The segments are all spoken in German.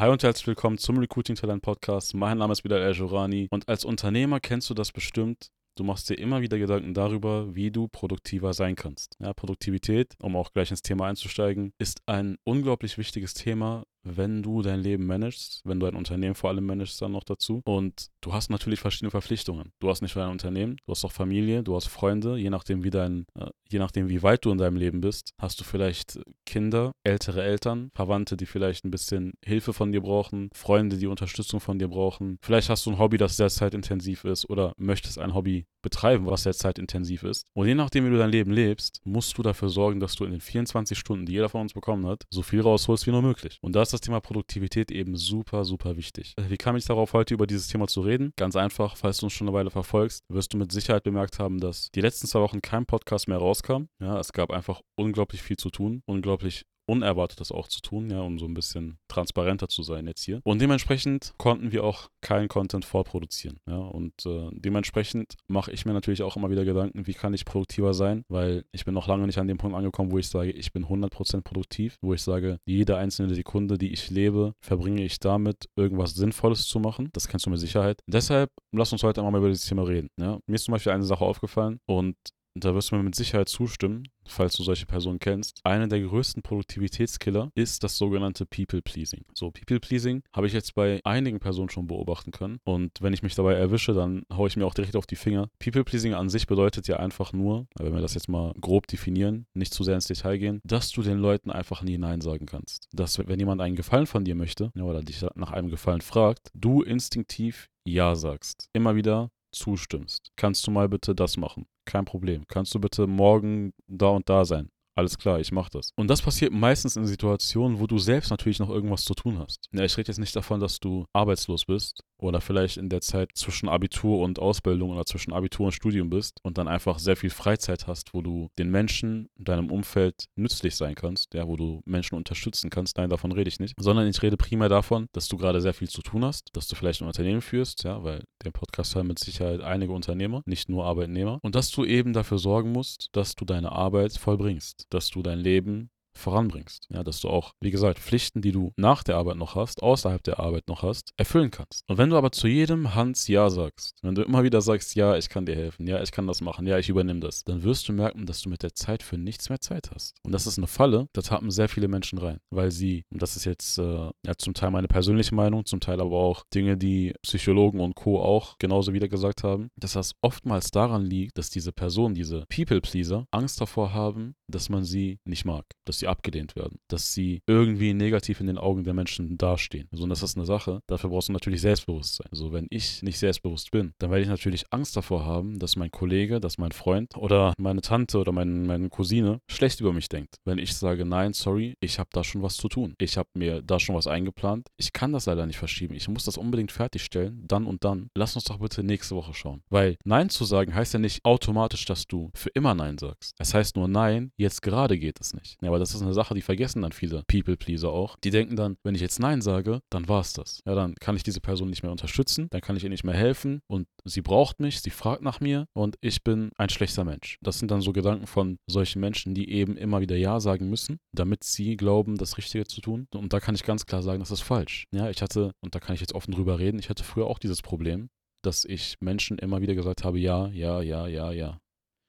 Hi und herzlich willkommen zum Recruiting Talent Podcast. Mein Name ist wieder El Jorani und als Unternehmer kennst du das bestimmt. Du machst dir immer wieder Gedanken darüber, wie du produktiver sein kannst. Ja, Produktivität, um auch gleich ins Thema einzusteigen, ist ein unglaublich wichtiges Thema, wenn du dein Leben managst, wenn du ein Unternehmen vor allem managst dann noch dazu. Und du hast natürlich verschiedene Verpflichtungen. Du hast nicht nur ein Unternehmen, du hast auch Familie, du hast Freunde, je nachdem wie dein, äh, je nachdem wie weit du in deinem Leben bist, hast du vielleicht Kinder, ältere Eltern, Verwandte, die vielleicht ein bisschen Hilfe von dir brauchen, Freunde, die Unterstützung von dir brauchen. Vielleicht hast du ein Hobby, das sehr zeitintensiv ist oder möchtest ein Hobby betreiben, was sehr zeitintensiv ist. Und je nachdem, wie du dein Leben lebst, musst du dafür sorgen, dass du in den 24 Stunden, die jeder von uns bekommen hat, so viel rausholst wie nur möglich. Und da ist das Thema Produktivität eben super, super wichtig. Wie kam ich darauf, heute über dieses Thema zu reden? Ganz einfach, falls du uns schon eine Weile verfolgst, wirst du mit Sicherheit bemerkt haben, dass die letzten zwei Wochen kein Podcast mehr rauskam. Ja, es gab einfach unglaublich viel zu tun, unglaublich Unerwartetes auch zu tun, ja, um so ein bisschen transparenter zu sein jetzt hier. Und dementsprechend konnten wir auch keinen Content vorproduzieren, ja, und äh, dementsprechend mache ich mir natürlich auch immer wieder Gedanken, wie kann ich produktiver sein, weil ich bin noch lange nicht an dem Punkt angekommen, wo ich sage, ich bin 100% produktiv, wo ich sage, jede einzelne Sekunde, die ich lebe, verbringe ich damit, irgendwas Sinnvolles zu machen. Das kennst du mit Sicherheit. Deshalb lass uns heute einmal über dieses Thema reden. Ja. Mir ist zum Beispiel eine Sache aufgefallen und da wirst du mir mit Sicherheit zustimmen, falls du solche Personen kennst. Einer der größten Produktivitätskiller ist das sogenannte People-Pleasing. So, People-Pleasing habe ich jetzt bei einigen Personen schon beobachten können. Und wenn ich mich dabei erwische, dann haue ich mir auch direkt auf die Finger. People-Pleasing an sich bedeutet ja einfach nur, wenn wir das jetzt mal grob definieren, nicht zu sehr ins Detail gehen, dass du den Leuten einfach nie Nein sagen kannst. Dass, wenn jemand einen Gefallen von dir möchte oder dich nach einem Gefallen fragt, du instinktiv Ja sagst. Immer wieder zustimmst. Kannst du mal bitte das machen? Kein Problem. Kannst du bitte morgen da und da sein? Alles klar, ich mach das. Und das passiert meistens in Situationen, wo du selbst natürlich noch irgendwas zu tun hast. Ich rede jetzt nicht davon, dass du arbeitslos bist oder vielleicht in der Zeit zwischen Abitur und Ausbildung oder zwischen Abitur und Studium bist und dann einfach sehr viel Freizeit hast, wo du den Menschen in deinem Umfeld nützlich sein kannst, ja, wo du Menschen unterstützen kannst. Nein, davon rede ich nicht. Sondern ich rede primär davon, dass du gerade sehr viel zu tun hast, dass du vielleicht ein Unternehmen führst, ja, weil der Podcast haben mit Sicherheit einige Unternehmer, nicht nur Arbeitnehmer. Und dass du eben dafür sorgen musst, dass du deine Arbeit vollbringst dass du dein Leben voranbringst. Ja, dass du auch, wie gesagt, Pflichten, die du nach der Arbeit noch hast, außerhalb der Arbeit noch hast, erfüllen kannst. Und wenn du aber zu jedem Hans Ja sagst, wenn du immer wieder sagst, ja, ich kann dir helfen, ja, ich kann das machen, ja, ich übernehme das, dann wirst du merken, dass du mit der Zeit für nichts mehr Zeit hast. Und das ist eine Falle, da tappen sehr viele Menschen rein, weil sie, und das ist jetzt äh, ja zum Teil meine persönliche Meinung, zum Teil aber auch Dinge, die Psychologen und Co. auch genauso wieder gesagt haben, dass das oftmals daran liegt, dass diese Personen, diese People-Pleaser, Angst davor haben, dass man sie nicht mag, dass sie abgelehnt werden, dass sie irgendwie negativ in den Augen der Menschen dastehen. Also, und das ist eine Sache, dafür brauchst du natürlich Selbstbewusstsein. Also, wenn ich nicht selbstbewusst bin, dann werde ich natürlich Angst davor haben, dass mein Kollege, dass mein Freund oder meine Tante oder mein, meine Cousine schlecht über mich denkt. Wenn ich sage, nein, sorry, ich habe da schon was zu tun. Ich habe mir da schon was eingeplant. Ich kann das leider nicht verschieben. Ich muss das unbedingt fertigstellen, dann und dann. Lass uns doch bitte nächste Woche schauen. Weil Nein zu sagen heißt ja nicht automatisch, dass du für immer Nein sagst. Es heißt nur Nein, jetzt gerade geht es nicht. Ja, aber das ist eine Sache, die vergessen dann viele People-Pleaser auch. Die denken dann, wenn ich jetzt Nein sage, dann war es das. Ja, dann kann ich diese Person nicht mehr unterstützen, dann kann ich ihr nicht mehr helfen und sie braucht mich, sie fragt nach mir und ich bin ein schlechter Mensch. Das sind dann so Gedanken von solchen Menschen, die eben immer wieder Ja sagen müssen, damit sie glauben, das Richtige zu tun. Und da kann ich ganz klar sagen, das ist falsch. Ja, ich hatte, und da kann ich jetzt offen drüber reden, ich hatte früher auch dieses Problem, dass ich Menschen immer wieder gesagt habe, ja, ja, ja, ja, ja.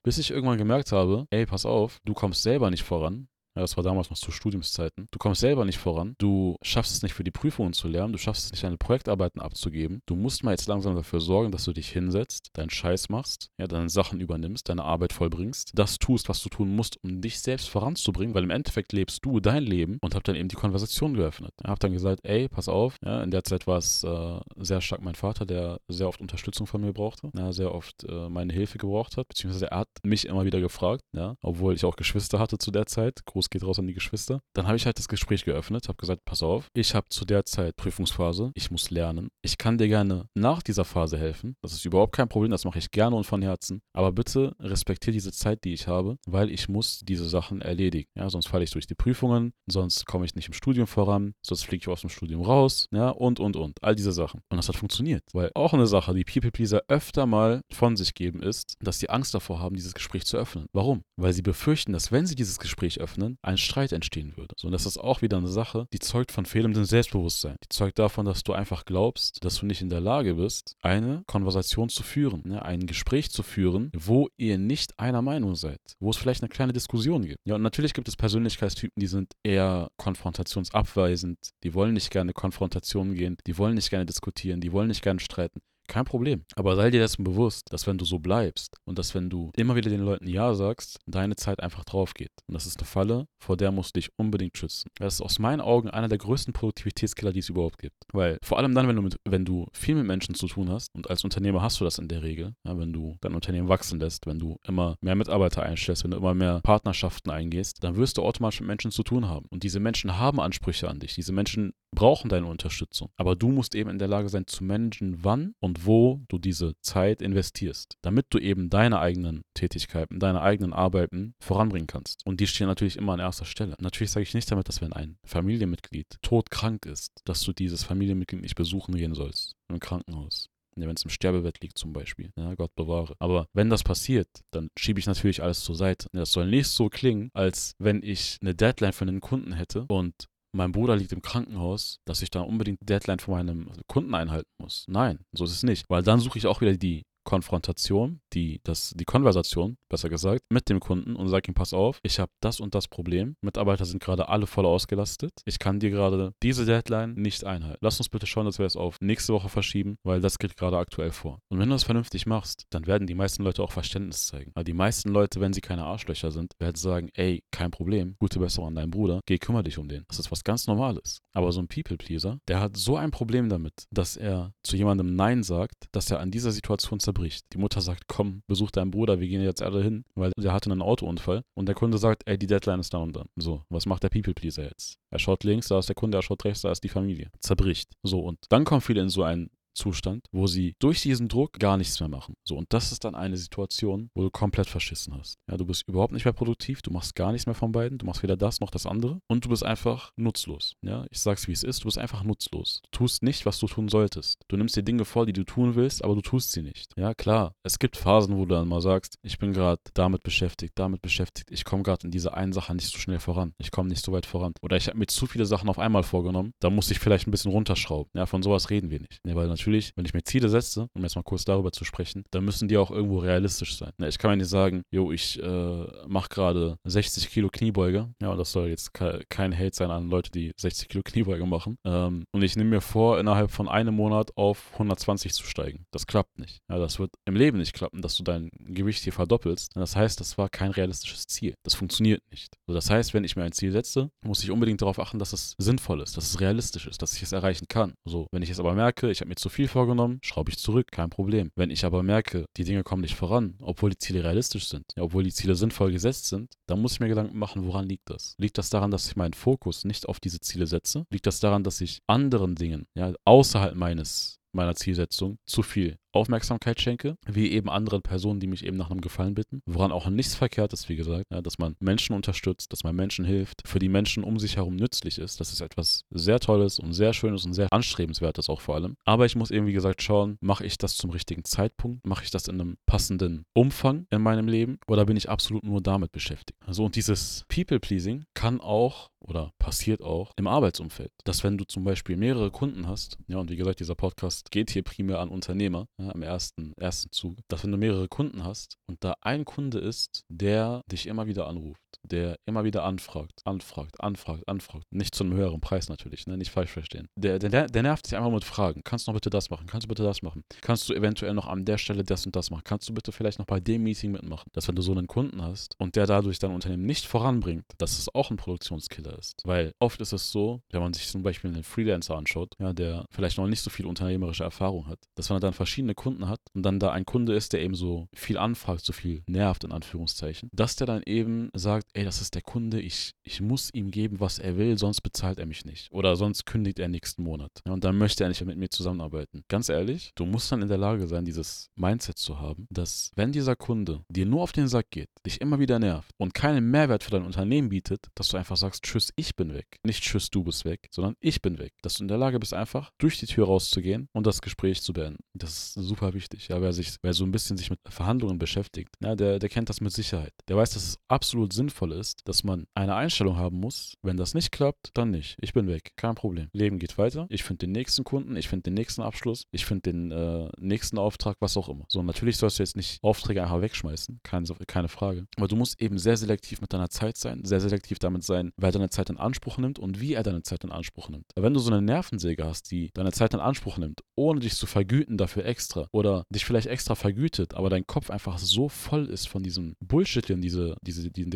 Bis ich irgendwann gemerkt habe, ey, pass auf, du kommst selber nicht voran. Ja, das war damals noch zu Studiumszeiten. Du kommst selber nicht voran. Du schaffst es nicht für die Prüfungen zu lernen. Du schaffst es nicht, deine Projektarbeiten abzugeben. Du musst mal jetzt langsam dafür sorgen, dass du dich hinsetzt, deinen Scheiß machst, ja, deine Sachen übernimmst, deine Arbeit vollbringst, das tust, was du tun musst, um dich selbst voranzubringen, weil im Endeffekt lebst du dein Leben und hab dann eben die Konversation geöffnet. Ich hab dann gesagt, ey, pass auf. Ja, in der Zeit war es äh, sehr stark mein Vater, der sehr oft Unterstützung von mir brauchte, ja, sehr oft äh, meine Hilfe gebraucht hat, beziehungsweise er hat mich immer wieder gefragt, ja, obwohl ich auch Geschwister hatte zu der Zeit. Gruß geht raus an die Geschwister. Dann habe ich halt das Gespräch geöffnet, habe gesagt, pass auf, ich habe zu der Zeit Prüfungsphase, ich muss lernen. Ich kann dir gerne nach dieser Phase helfen. Das ist überhaupt kein Problem, das mache ich gerne und von Herzen. Aber bitte respektiere diese Zeit, die ich habe, weil ich muss diese Sachen erledigen. Ja, sonst falle ich durch die Prüfungen, sonst komme ich nicht im Studium voran, sonst fliege ich aus dem Studium raus, ja, und, und, und. All diese Sachen. Und das hat funktioniert. Weil auch eine Sache, die People Pleaser öfter mal von sich geben, ist, dass sie Angst davor haben, dieses Gespräch zu öffnen. Warum? Weil sie befürchten, dass wenn sie dieses Gespräch öffnen, Unternehmen ein Streit entstehen würde. So, und das ist auch wieder eine Sache, die zeugt von fehlendem Selbstbewusstsein. Die zeugt davon, dass du einfach glaubst, dass du nicht in der Lage bist, eine Konversation zu führen, ne, ein Gespräch zu führen, wo ihr nicht einer Meinung seid, wo es vielleicht eine kleine Diskussion gibt. Ja, und natürlich gibt es Persönlichkeitstypen, die sind eher konfrontationsabweisend, die wollen nicht gerne Konfrontationen gehen, die wollen nicht gerne diskutieren, die wollen nicht gerne streiten. Kein Problem. Aber sei dir dessen bewusst, dass wenn du so bleibst und dass wenn du immer wieder den Leuten Ja sagst, deine Zeit einfach drauf geht. Und das ist eine Falle, vor der musst du dich unbedingt schützen. Das ist aus meinen Augen einer der größten Produktivitätskiller, die es überhaupt gibt. Weil vor allem dann, wenn du, mit, wenn du viel mit Menschen zu tun hast, und als Unternehmer hast du das in der Regel, ja, wenn du dein Unternehmen wachsen lässt, wenn du immer mehr Mitarbeiter einstellst, wenn du immer mehr Partnerschaften eingehst, dann wirst du automatisch mit Menschen zu tun haben. Und diese Menschen haben Ansprüche an dich. Diese Menschen brauchen deine Unterstützung. Aber du musst eben in der Lage sein zu managen, wann und wo du diese Zeit investierst, damit du eben deine eigenen Tätigkeiten, deine eigenen Arbeiten voranbringen kannst. Und die stehen natürlich immer an erster Stelle. Natürlich sage ich nicht damit, dass wenn ein Familienmitglied todkrank ist, dass du dieses Familienmitglied nicht besuchen gehen sollst im Krankenhaus. Ja, wenn es im Sterbebett liegt zum Beispiel. Ja, Gott bewahre. Aber wenn das passiert, dann schiebe ich natürlich alles zur Seite. Das soll nicht so klingen, als wenn ich eine Deadline für einen Kunden hätte und mein Bruder liegt im Krankenhaus, dass ich da unbedingt Deadline von meinem Kunden einhalten muss. Nein, so ist es nicht. Weil dann suche ich auch wieder die Konfrontation, die, das, die Konversation, besser gesagt, mit dem Kunden und sage ihm, pass auf, ich habe das und das Problem. Mitarbeiter sind gerade alle voll ausgelastet. Ich kann dir gerade diese Deadline nicht einhalten. Lass uns bitte schauen, dass wir es auf nächste Woche verschieben, weil das geht gerade aktuell vor. Und wenn du das vernünftig machst, dann werden die meisten Leute auch Verständnis zeigen. Aber die meisten Leute, wenn sie keine Arschlöcher sind, werden sagen, ey, kein Problem, gute Besserung an deinen Bruder, geh, kümmere dich um den. Das ist was ganz Normales. Aber so ein People-Pleaser, der hat so ein Problem damit, dass er zu jemandem Nein sagt, dass er an dieser Situation zerbricht. Die Mutter sagt, komm, besuch deinen Bruder, wir gehen jetzt alle hin, weil der hatte einen Autounfall. Und der Kunde sagt, ey, die Deadline ist da und dann. So, was macht der People-Pleaser jetzt? Er schaut links, da ist der Kunde, er schaut rechts, da ist die Familie. Zerbricht. So, und dann kommen viele in so einen Zustand, wo sie durch diesen Druck gar nichts mehr machen. So, und das ist dann eine Situation, wo du komplett verschissen hast. Ja, du bist überhaupt nicht mehr produktiv, du machst gar nichts mehr von beiden, du machst weder das noch das andere und du bist einfach nutzlos. Ja, ich sag's wie es ist, du bist einfach nutzlos. Du tust nicht, was du tun solltest. Du nimmst dir Dinge vor, die du tun willst, aber du tust sie nicht. Ja, klar, es gibt Phasen, wo du dann mal sagst, ich bin gerade damit beschäftigt, damit beschäftigt, ich komme gerade in dieser einen Sache nicht so schnell voran, ich komme nicht so weit voran. Oder ich habe mir zu viele Sachen auf einmal vorgenommen, da muss ich vielleicht ein bisschen runterschrauben. Ja, von sowas reden wir nicht. Ja, weil natürlich, wenn ich mir Ziele setze, um jetzt mal kurz darüber zu sprechen, dann müssen die auch irgendwo realistisch sein. Ich kann mir nicht sagen, jo, ich äh, mache gerade 60 Kilo Kniebeuge. Ja, das soll jetzt kein Hate sein an Leute, die 60 Kilo Kniebeuge machen. Ähm, und ich nehme mir vor, innerhalb von einem Monat auf 120 zu steigen. Das klappt nicht. Ja, das wird im Leben nicht klappen, dass du dein Gewicht hier verdoppelst. Das heißt, das war kein realistisches Ziel. Das funktioniert nicht. Also das heißt, wenn ich mir ein Ziel setze, muss ich unbedingt darauf achten, dass es sinnvoll ist, dass es realistisch ist, dass ich es erreichen kann. So, wenn ich jetzt aber merke, ich habe mir zu viel vorgenommen, schraube ich zurück, kein Problem. Wenn ich aber merke, die Dinge kommen nicht voran, obwohl die Ziele realistisch sind, obwohl die Ziele sinnvoll gesetzt sind, dann muss ich mir Gedanken machen, woran liegt das? Liegt das daran, dass ich meinen Fokus nicht auf diese Ziele setze? Liegt das daran, dass ich anderen Dingen, ja, außerhalb meines meiner Zielsetzung zu viel Aufmerksamkeit schenke, wie eben anderen Personen, die mich eben nach einem Gefallen bitten. Woran auch nichts verkehrt ist, wie gesagt, ja, dass man Menschen unterstützt, dass man Menschen hilft, für die Menschen um sich herum nützlich ist. Das ist etwas sehr Tolles und sehr Schönes und sehr Anstrebenswertes auch vor allem. Aber ich muss eben, wie gesagt, schauen, mache ich das zum richtigen Zeitpunkt? Mache ich das in einem passenden Umfang in meinem Leben? Oder bin ich absolut nur damit beschäftigt? Also und dieses People-Pleasing kann auch oder passiert auch im Arbeitsumfeld. Dass wenn du zum Beispiel mehrere Kunden hast, ja, und wie gesagt, dieser Podcast geht hier primär an Unternehmer, ja, im ersten, ersten Zug, dass wenn du mehrere Kunden hast und da ein Kunde ist, der dich immer wieder anruft, der immer wieder anfragt, anfragt, anfragt, anfragt, nicht zu einem höheren Preis natürlich, ne, nicht falsch verstehen. Der, der, der nervt dich einfach mit Fragen. Kannst du noch bitte das machen? Kannst du bitte das machen? Kannst du eventuell noch an der Stelle das und das machen? Kannst du bitte vielleicht noch bei dem Meeting mitmachen? Dass wenn du so einen Kunden hast und der dadurch dein Unternehmen nicht voranbringt, dass es auch ein Produktionskiller ist. Weil oft ist es so, wenn man sich zum Beispiel einen Freelancer anschaut, ja, der vielleicht noch nicht so viel unternehmerische Erfahrung hat, dass wenn er dann verschiedene Kunden hat und dann da ein Kunde ist, der eben so viel anfragt, so viel nervt, in Anführungszeichen, dass der dann eben sagt, ey, das ist der Kunde, ich, ich muss ihm geben, was er will, sonst bezahlt er mich nicht. Oder sonst kündigt er nächsten Monat. Ja, und dann möchte er nicht mit mir zusammenarbeiten. Ganz ehrlich, du musst dann in der Lage sein, dieses Mindset zu haben, dass wenn dieser Kunde dir nur auf den Sack geht, dich immer wieder nervt und keinen Mehrwert für dein Unternehmen bietet, dass du einfach sagst, tschüss, ich bin weg. Nicht tschüss, du bist weg, sondern ich bin weg. Dass du in der Lage bist, einfach durch die Tür rauszugehen und das Gespräch zu beenden. Das ist super wichtig. Ja, wer sich, wer so ein bisschen sich mit Verhandlungen beschäftigt, ja, der, der kennt das mit Sicherheit. Der weiß, dass es absolut sinnvoll wertvoll ist, dass man eine Einstellung haben muss, wenn das nicht klappt, dann nicht. Ich bin weg. Kein Problem. Leben geht weiter. Ich finde den nächsten Kunden, ich finde den nächsten Abschluss, ich finde den äh, nächsten Auftrag, was auch immer. So, natürlich sollst du jetzt nicht Aufträge einfach wegschmeißen, keine, keine Frage. Aber du musst eben sehr selektiv mit deiner Zeit sein, sehr selektiv damit sein, wer deine Zeit in Anspruch nimmt und wie er deine Zeit in Anspruch nimmt. Wenn du so eine Nervensäge hast, die deine Zeit in Anspruch nimmt, ohne dich zu vergüten dafür extra oder dich vielleicht extra vergütet, aber dein Kopf einfach so voll ist von diesem Bullshit, den diese, diese, den,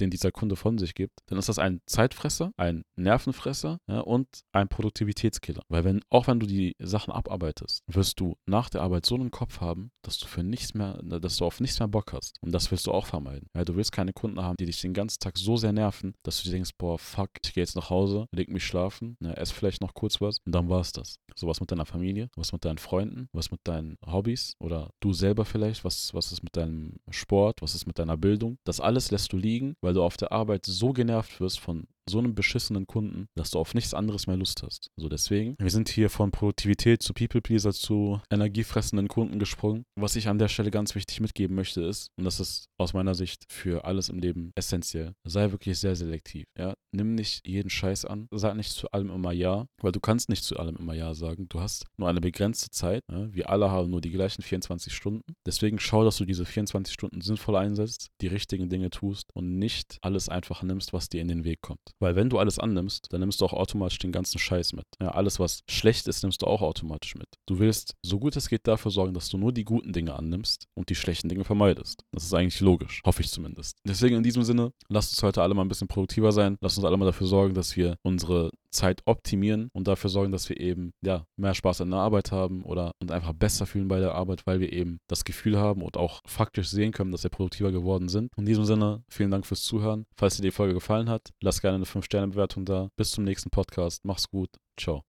den dieser Kunde von sich gibt, dann ist das ein Zeitfresser, ein Nervenfresser ja, und ein Produktivitätskiller. Weil wenn, auch wenn du die Sachen abarbeitest, wirst du nach der Arbeit so einen Kopf haben, dass du für nichts mehr, dass du auf nichts mehr Bock hast. Und das willst du auch vermeiden. Ja, du willst keine Kunden haben, die dich den ganzen Tag so sehr nerven, dass du dir denkst, boah, fuck, ich gehe jetzt nach Hause, leg mich schlafen, ja, ess vielleicht noch kurz was und dann war es das. Sowas mit deiner Familie, was mit deinen Freunden, was mit deinen Hobbys oder du selber vielleicht, was, was ist mit deinem Sport, was ist mit deiner Bildung. Das alles lässt du liegen, weil du auf der Arbeit so genervt wirst von so einem beschissenen Kunden, dass du auf nichts anderes mehr Lust hast. So deswegen, wir sind hier von Produktivität zu People Pleaser zu energiefressenden Kunden gesprungen. Was ich an der Stelle ganz wichtig mitgeben möchte ist, und das ist aus meiner Sicht für alles im Leben essentiell, sei wirklich sehr selektiv. Ja? Nimm nicht jeden Scheiß an, sag nicht zu allem immer Ja, weil du kannst nicht zu allem immer Ja sagen. Du hast nur eine begrenzte Zeit. Ja? Wir alle haben nur die gleichen 24 Stunden. Deswegen schau, dass du diese 24 Stunden sinnvoll einsetzt, die richtigen Dinge tust und nicht alles einfach nimmst, was dir in den Weg kommt. Weil wenn du alles annimmst, dann nimmst du auch automatisch den ganzen Scheiß mit. Ja, alles, was schlecht ist, nimmst du auch automatisch mit. Du willst, so gut es geht, dafür sorgen, dass du nur die guten Dinge annimmst und die schlechten Dinge vermeidest. Das ist eigentlich logisch. Hoffe ich zumindest. Deswegen in diesem Sinne, lasst uns heute alle mal ein bisschen produktiver sein. Lasst uns alle mal dafür sorgen, dass wir unsere Zeit optimieren und dafür sorgen, dass wir eben ja, mehr Spaß an der Arbeit haben oder uns einfach besser fühlen bei der Arbeit, weil wir eben das Gefühl haben und auch faktisch sehen können, dass wir produktiver geworden sind. In diesem Sinne, vielen Dank fürs Zuhören. Falls dir die Folge gefallen hat, lasst gerne eine 5-Sterne-Bewertung da. Bis zum nächsten Podcast. Mach's gut. Ciao.